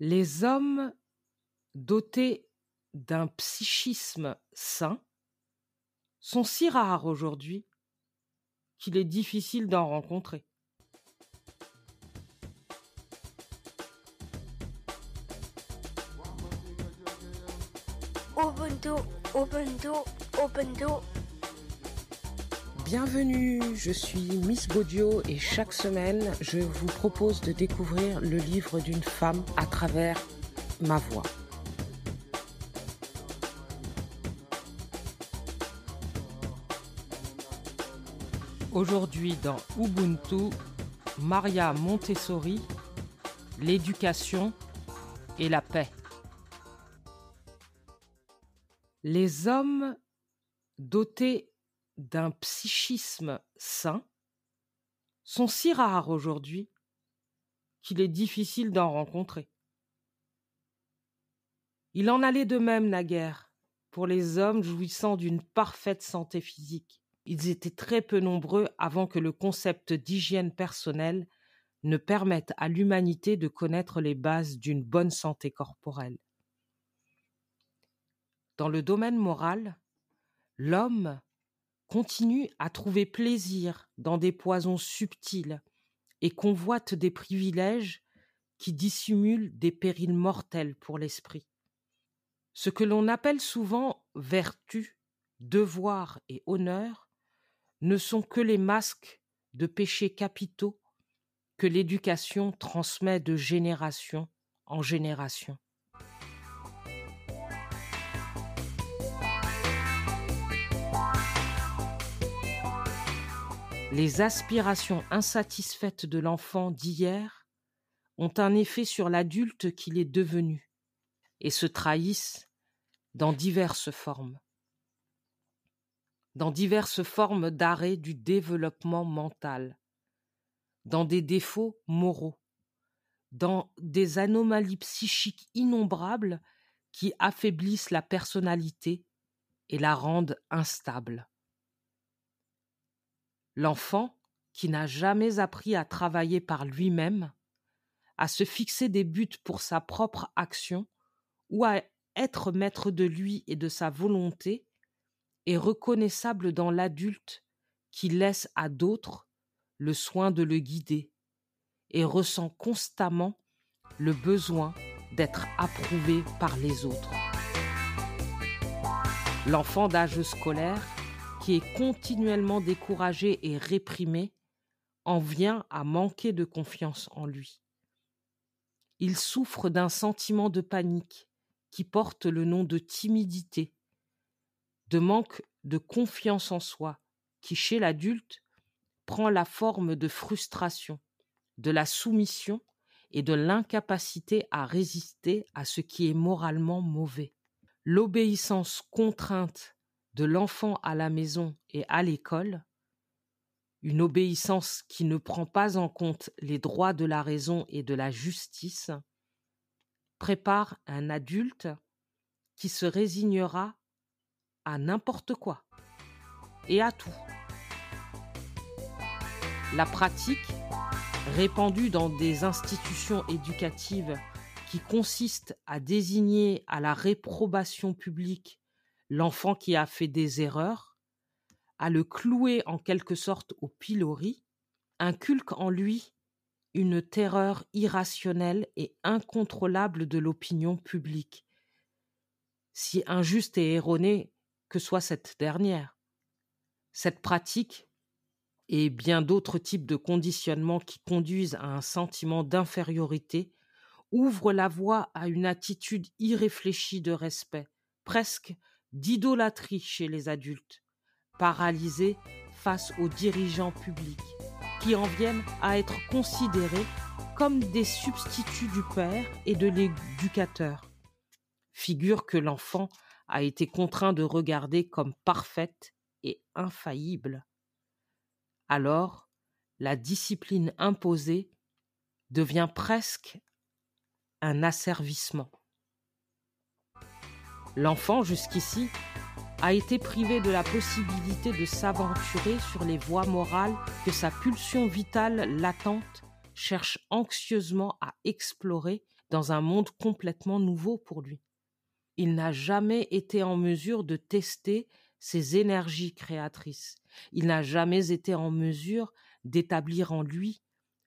Les hommes dotés d'un psychisme sain sont si rares aujourd'hui qu'il est difficile d'en rencontrer. Bienvenue, je suis Miss Baudio et chaque semaine, je vous propose de découvrir le livre d'une femme à travers ma voix. Aujourd'hui dans Ubuntu, Maria Montessori, l'éducation et la paix. Les hommes dotés d'un psychisme sain sont si rares aujourd'hui qu'il est difficile d'en rencontrer. Il en allait de même naguère pour les hommes jouissant d'une parfaite santé physique. Ils étaient très peu nombreux avant que le concept d'hygiène personnelle ne permette à l'humanité de connaître les bases d'une bonne santé corporelle. Dans le domaine moral, l'homme continue à trouver plaisir dans des poisons subtils et convoite des privilèges qui dissimulent des périls mortels pour l'esprit. Ce que l'on appelle souvent vertu, devoir et honneur ne sont que les masques de péchés capitaux que l'éducation transmet de génération en génération. Les aspirations insatisfaites de l'enfant d'hier ont un effet sur l'adulte qu'il est devenu et se trahissent dans diverses formes. Dans diverses formes d'arrêt du développement mental, dans des défauts moraux, dans des anomalies psychiques innombrables qui affaiblissent la personnalité et la rendent instable. L'enfant, qui n'a jamais appris à travailler par lui-même, à se fixer des buts pour sa propre action ou à être maître de lui et de sa volonté, est reconnaissable dans l'adulte qui laisse à d'autres le soin de le guider et ressent constamment le besoin d'être approuvé par les autres. L'enfant d'âge scolaire qui est continuellement découragé et réprimé, en vient à manquer de confiance en lui. Il souffre d'un sentiment de panique qui porte le nom de timidité, de manque de confiance en soi, qui chez l'adulte prend la forme de frustration, de la soumission et de l'incapacité à résister à ce qui est moralement mauvais. L'obéissance contrainte de l'enfant à la maison et à l'école, une obéissance qui ne prend pas en compte les droits de la raison et de la justice, prépare un adulte qui se résignera à n'importe quoi et à tout. La pratique, répandue dans des institutions éducatives qui consiste à désigner à la réprobation publique l'enfant qui a fait des erreurs, à le clouer en quelque sorte au pilori, inculque en lui une terreur irrationnelle et incontrôlable de l'opinion publique, si injuste et erronée que soit cette dernière. Cette pratique et bien d'autres types de conditionnements qui conduisent à un sentiment d'infériorité ouvrent la voie à une attitude irréfléchie de respect, presque d'idolâtrie chez les adultes, paralysés face aux dirigeants publics, qui en viennent à être considérés comme des substituts du père et de l'éducateur, figure que l'enfant a été contraint de regarder comme parfaite et infaillible. Alors, la discipline imposée devient presque un asservissement. L'enfant, jusqu'ici, a été privé de la possibilité de s'aventurer sur les voies morales que sa pulsion vitale latente cherche anxieusement à explorer dans un monde complètement nouveau pour lui. Il n'a jamais été en mesure de tester ses énergies créatrices. Il n'a jamais été en mesure d'établir en lui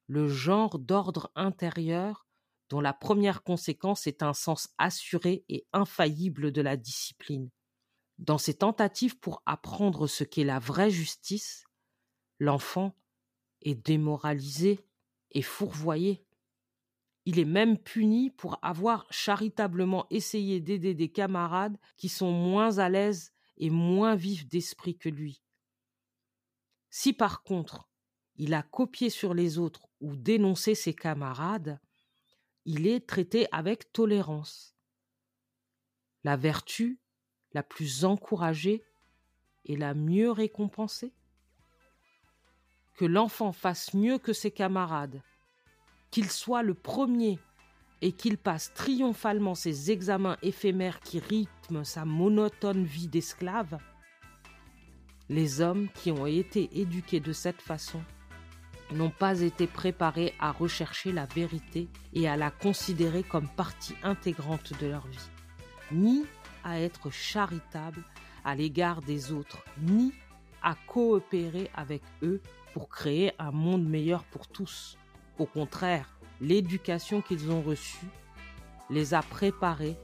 le genre d'ordre intérieur dont la première conséquence est un sens assuré et infaillible de la discipline. Dans ses tentatives pour apprendre ce qu'est la vraie justice, l'enfant est démoralisé et fourvoyé. Il est même puni pour avoir charitablement essayé d'aider des camarades qui sont moins à l'aise et moins vifs d'esprit que lui. Si par contre il a copié sur les autres ou dénoncé ses camarades, il est traité avec tolérance. La vertu la plus encouragée et la mieux récompensée. Que l'enfant fasse mieux que ses camarades, qu'il soit le premier et qu'il passe triomphalement ses examens éphémères qui rythment sa monotone vie d'esclave, les hommes qui ont été éduqués de cette façon n'ont pas été préparés à rechercher la vérité et à la considérer comme partie intégrante de leur vie, ni à être charitables à l'égard des autres, ni à coopérer avec eux pour créer un monde meilleur pour tous. Au contraire, l'éducation qu'ils ont reçue les a préparés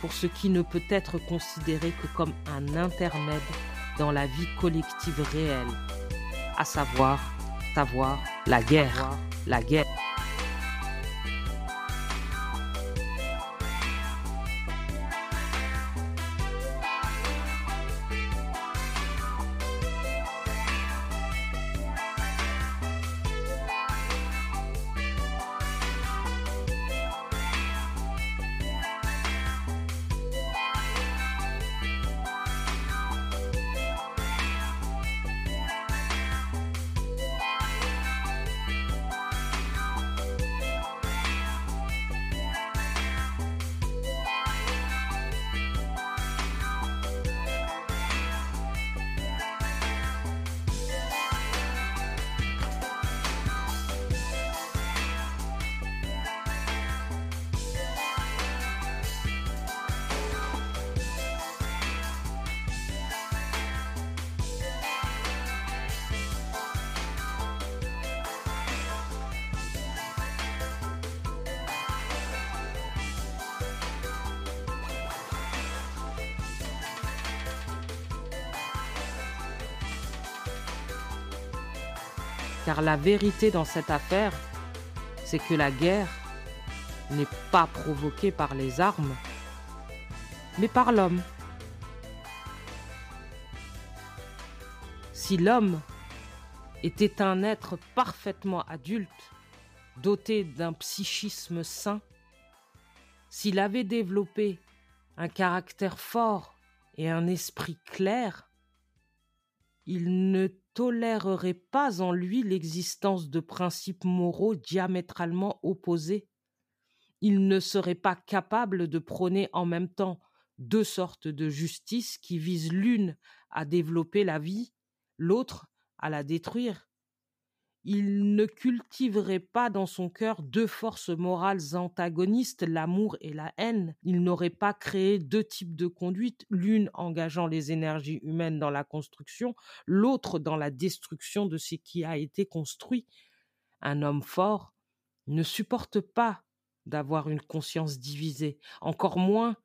pour ce qui ne peut être considéré que comme un intermède dans la vie collective réelle, à savoir savoir la guerre, la guerre. Car la vérité dans cette affaire, c'est que la guerre n'est pas provoquée par les armes, mais par l'homme. Si l'homme était un être parfaitement adulte, doté d'un psychisme sain, s'il avait développé un caractère fort et un esprit clair, il ne tolérerait pas en lui l'existence de principes moraux diamétralement opposés. Il ne serait pas capable de prôner en même temps deux sortes de justice qui visent l'une à développer la vie, l'autre à la détruire il ne cultiverait pas dans son cœur deux forces morales antagonistes, l'amour et la haine. Il n'aurait pas créé deux types de conduite, l'une engageant les énergies humaines dans la construction, l'autre dans la destruction de ce qui a été construit. Un homme fort ne supporte pas d'avoir une conscience divisée, encore moins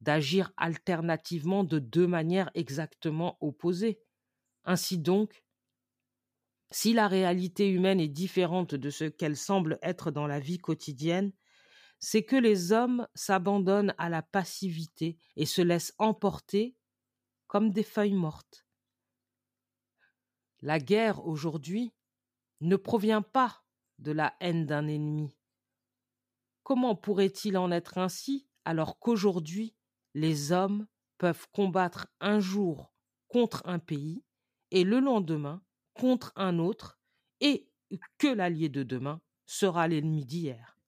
d'agir alternativement de deux manières exactement opposées. Ainsi donc, si la réalité humaine est différente de ce qu'elle semble être dans la vie quotidienne, c'est que les hommes s'abandonnent à la passivité et se laissent emporter comme des feuilles mortes. La guerre aujourd'hui ne provient pas de la haine d'un ennemi. Comment pourrait-il en être ainsi alors qu'aujourd'hui les hommes peuvent combattre un jour contre un pays et le lendemain contre un autre et que l'allié de demain sera l'ennemi d'hier.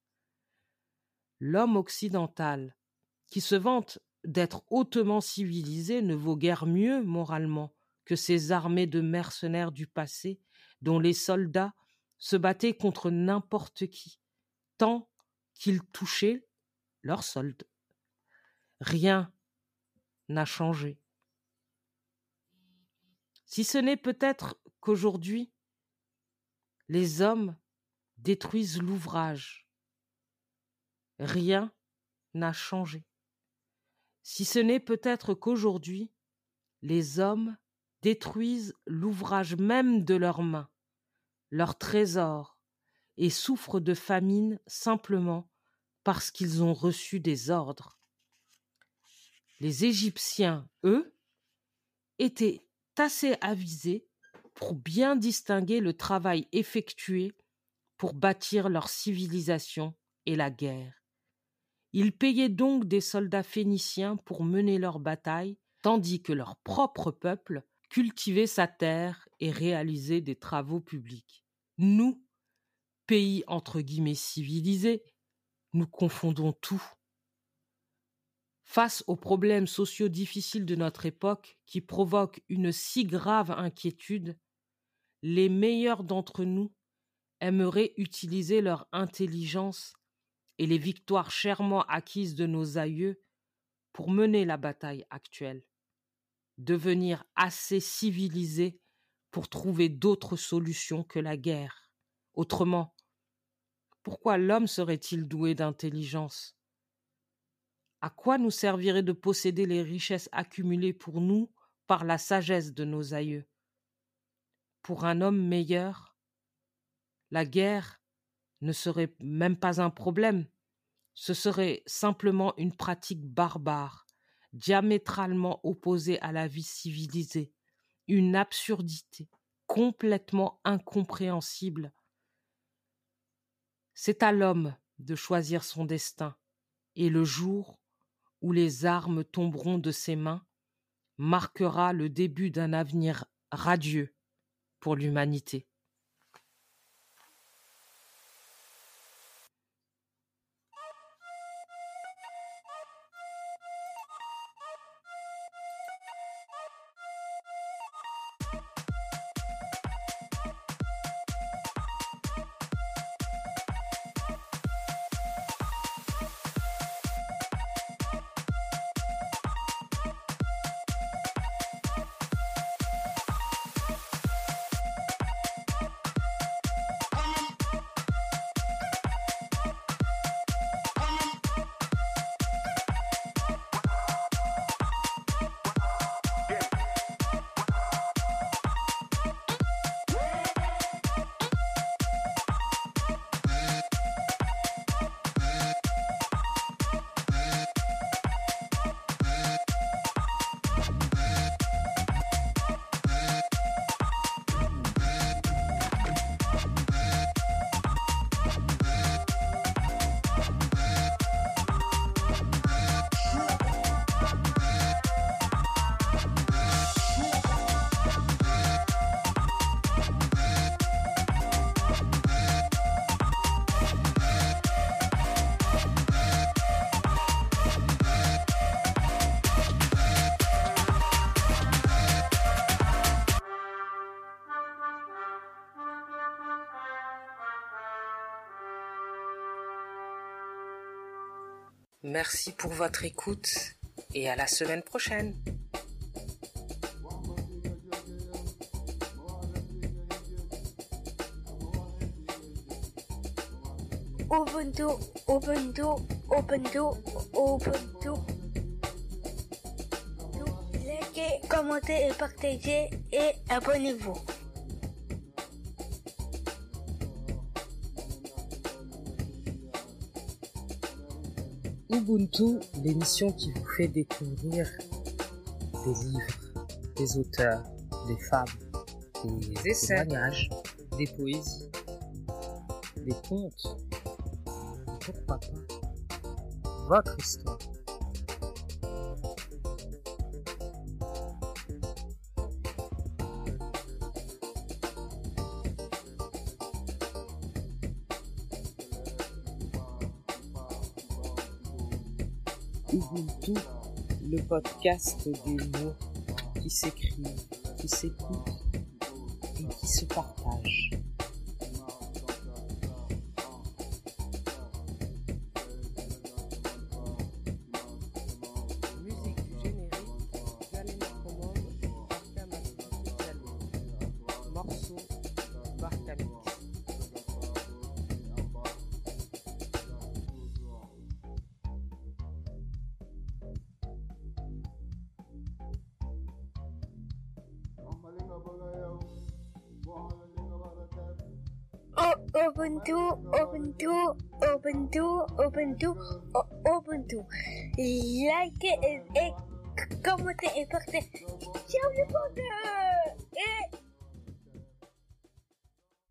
L'homme occidental, qui se vante d'être hautement civilisé, ne vaut guère mieux moralement que ces armées de mercenaires du passé, dont les soldats se battaient contre n'importe qui, tant qu'ils touchaient leur solde. Rien n'a changé. Si ce n'est peut-être qu'aujourd'hui, les hommes détruisent l'ouvrage. Rien n'a changé. Si ce n'est peut-être qu'aujourd'hui, les hommes détruisent l'ouvrage même de leurs mains, leur trésor, et souffrent de famine simplement parce qu'ils ont reçu des ordres. Les Égyptiens, eux, étaient assez avisés pour bien distinguer le travail effectué pour bâtir leur civilisation et la guerre. Ils payaient donc des soldats phéniciens pour mener leur bataille, tandis que leur propre peuple cultivait sa terre et réalisait des travaux publics. Nous, pays entre guillemets civilisés, nous confondons tout. Face aux problèmes sociaux difficiles de notre époque qui provoquent une si grave inquiétude, les meilleurs d'entre nous aimeraient utiliser leur intelligence et les victoires chèrement acquises de nos aïeux pour mener la bataille actuelle, devenir assez civilisés pour trouver d'autres solutions que la guerre. Autrement, pourquoi l'homme serait-il doué d'intelligence? À quoi nous servirait de posséder les richesses accumulées pour nous par la sagesse de nos aïeux? Pour un homme meilleur, la guerre ne serait même pas un problème, ce serait simplement une pratique barbare, diamétralement opposée à la vie civilisée, une absurdité complètement incompréhensible. C'est à l'homme de choisir son destin, et le jour où les armes tomberont de ses mains marquera le début d'un avenir radieux pour l'humanité. Merci pour votre écoute et à la semaine prochaine. Ubuntu, Ubuntu, Ubuntu, Ubuntu. Likez, commentez et partagez et abonnez-vous. Ubuntu, l'émission qui vous fait découvrir des livres, des auteurs, des femmes, des témoignages, des poésies, des contes, pourquoi pas? Votre histoire. Ubuntu, le podcast des mots qui s'écrivent, qui s'écoutent et qui se partagent. Ubuntu, Ubuntu, Ubuntu, Ubuntu, Ubuntu. Likez et, et commentez et partagez. Ciao les potes Et